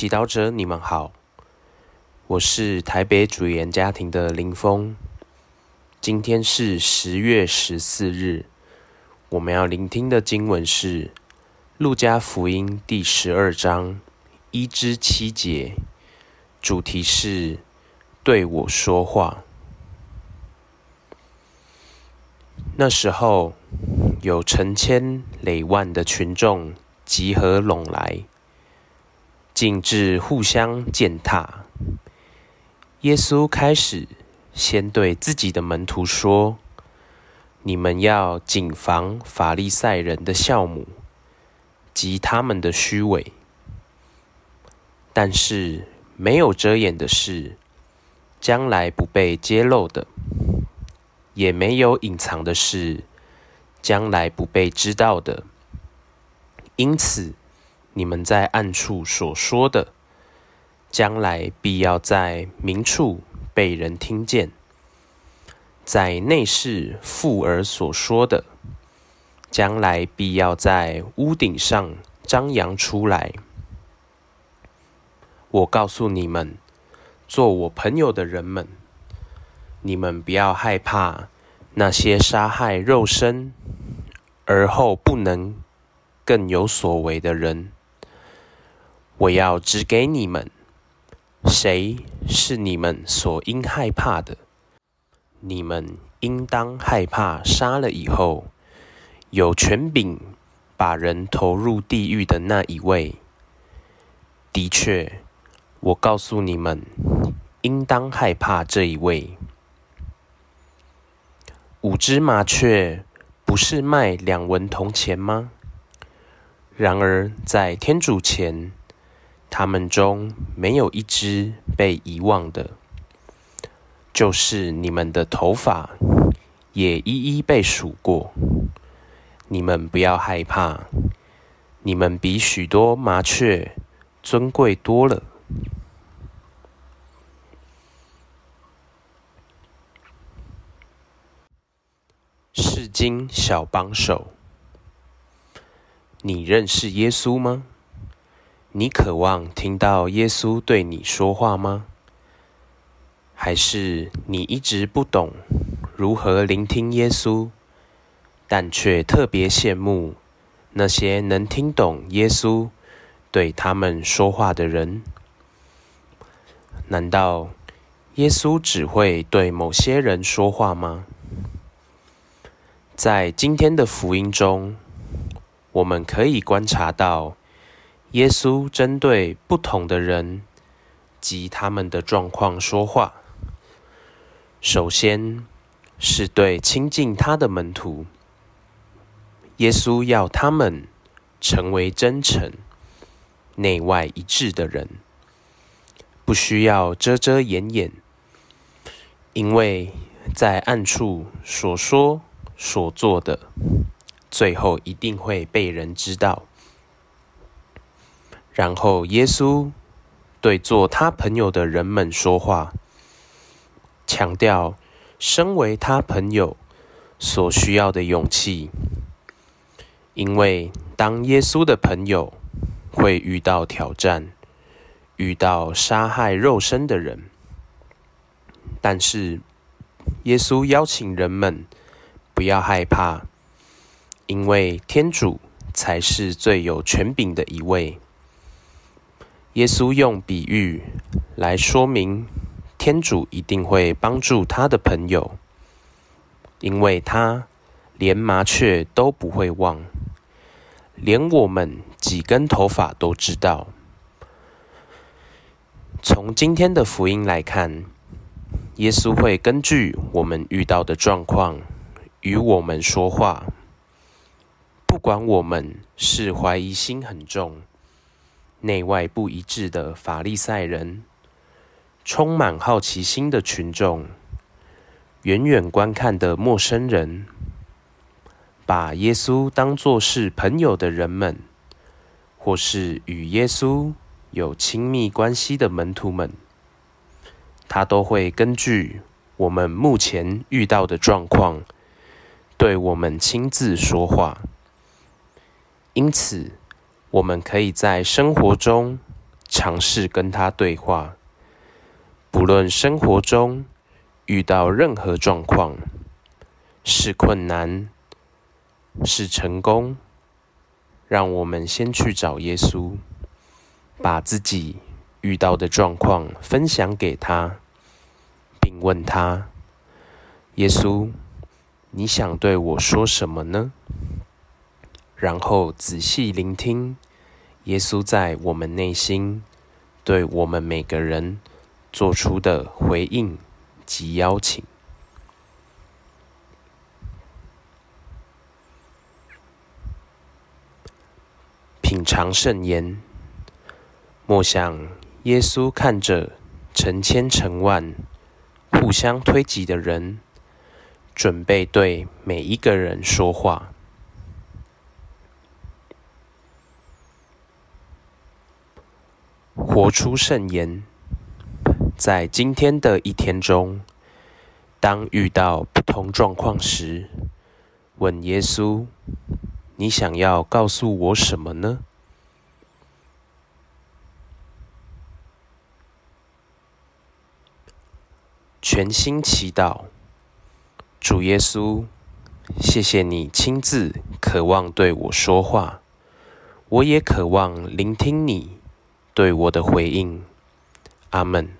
祈祷者，你们好，我是台北主言家庭的林峰。今天是十月十四日，我们要聆听的经文是《路加福音》第十二章一至七节，主题是对我说话。那时候，有成千累万的群众集合拢来。竟至互相践踏。耶稣开始先对自己的门徒说：“你们要谨防法利赛人的酵母及他们的虚伪。但是没有遮掩的事，将来不被揭露的；也没有隐藏的事，将来不被知道的。因此。”你们在暗处所说的，将来必要在明处被人听见；在内室妇儿所说的，将来必要在屋顶上张扬出来。我告诉你们，做我朋友的人们，你们不要害怕那些杀害肉身而后不能更有所为的人。我要指给你们，谁是你们所应害怕的？你们应当害怕杀了以后有权柄把人投入地狱的那一位。的确，我告诉你们，应当害怕这一位。五只麻雀不是卖两文铜钱吗？然而在天主前。他们中没有一只被遗忘的，就是你们的头发也一一被数过。你们不要害怕，你们比许多麻雀尊贵多了。世经小帮手，你认识耶稣吗？你渴望听到耶稣对你说话吗？还是你一直不懂如何聆听耶稣，但却特别羡慕那些能听懂耶稣对他们说话的人？难道耶稣只会对某些人说话吗？在今天的福音中，我们可以观察到。耶稣针对不同的人及他们的状况说话。首先是对亲近他的门徒，耶稣要他们成为真诚、内外一致的人，不需要遮遮掩掩，因为在暗处所说所做的，最后一定会被人知道。然后，耶稣对做他朋友的人们说话，强调身为他朋友所需要的勇气。因为当耶稣的朋友会遇到挑战，遇到杀害肉身的人，但是耶稣邀请人们不要害怕，因为天主才是最有权柄的一位。耶稣用比喻来说明，天主一定会帮助他的朋友，因为他连麻雀都不会忘，连我们几根头发都知道。从今天的福音来看，耶稣会根据我们遇到的状况与我们说话，不管我们是怀疑心很重。内外不一致的法利赛人，充满好奇心的群众，远远观看的陌生人，把耶稣当作是朋友的人们，或是与耶稣有亲密关系的门徒们，他都会根据我们目前遇到的状况，对我们亲自说话。因此。我们可以在生活中尝试跟他对话。不论生活中遇到任何状况，是困难，是成功，让我们先去找耶稣，把自己遇到的状况分享给他，并问他：“耶稣，你想对我说什么呢？”然后仔细聆听耶稣在我们内心对我们每个人做出的回应及邀请。品尝圣言，默想耶稣看着成千成万互相推挤的人，准备对每一个人说话。活出圣言，在今天的一天中，当遇到不同状况时，问耶稣：“你想要告诉我什么呢？”全心祈祷，主耶稣，谢谢你亲自渴望对我说话，我也渴望聆听你。对我的回应，阿门。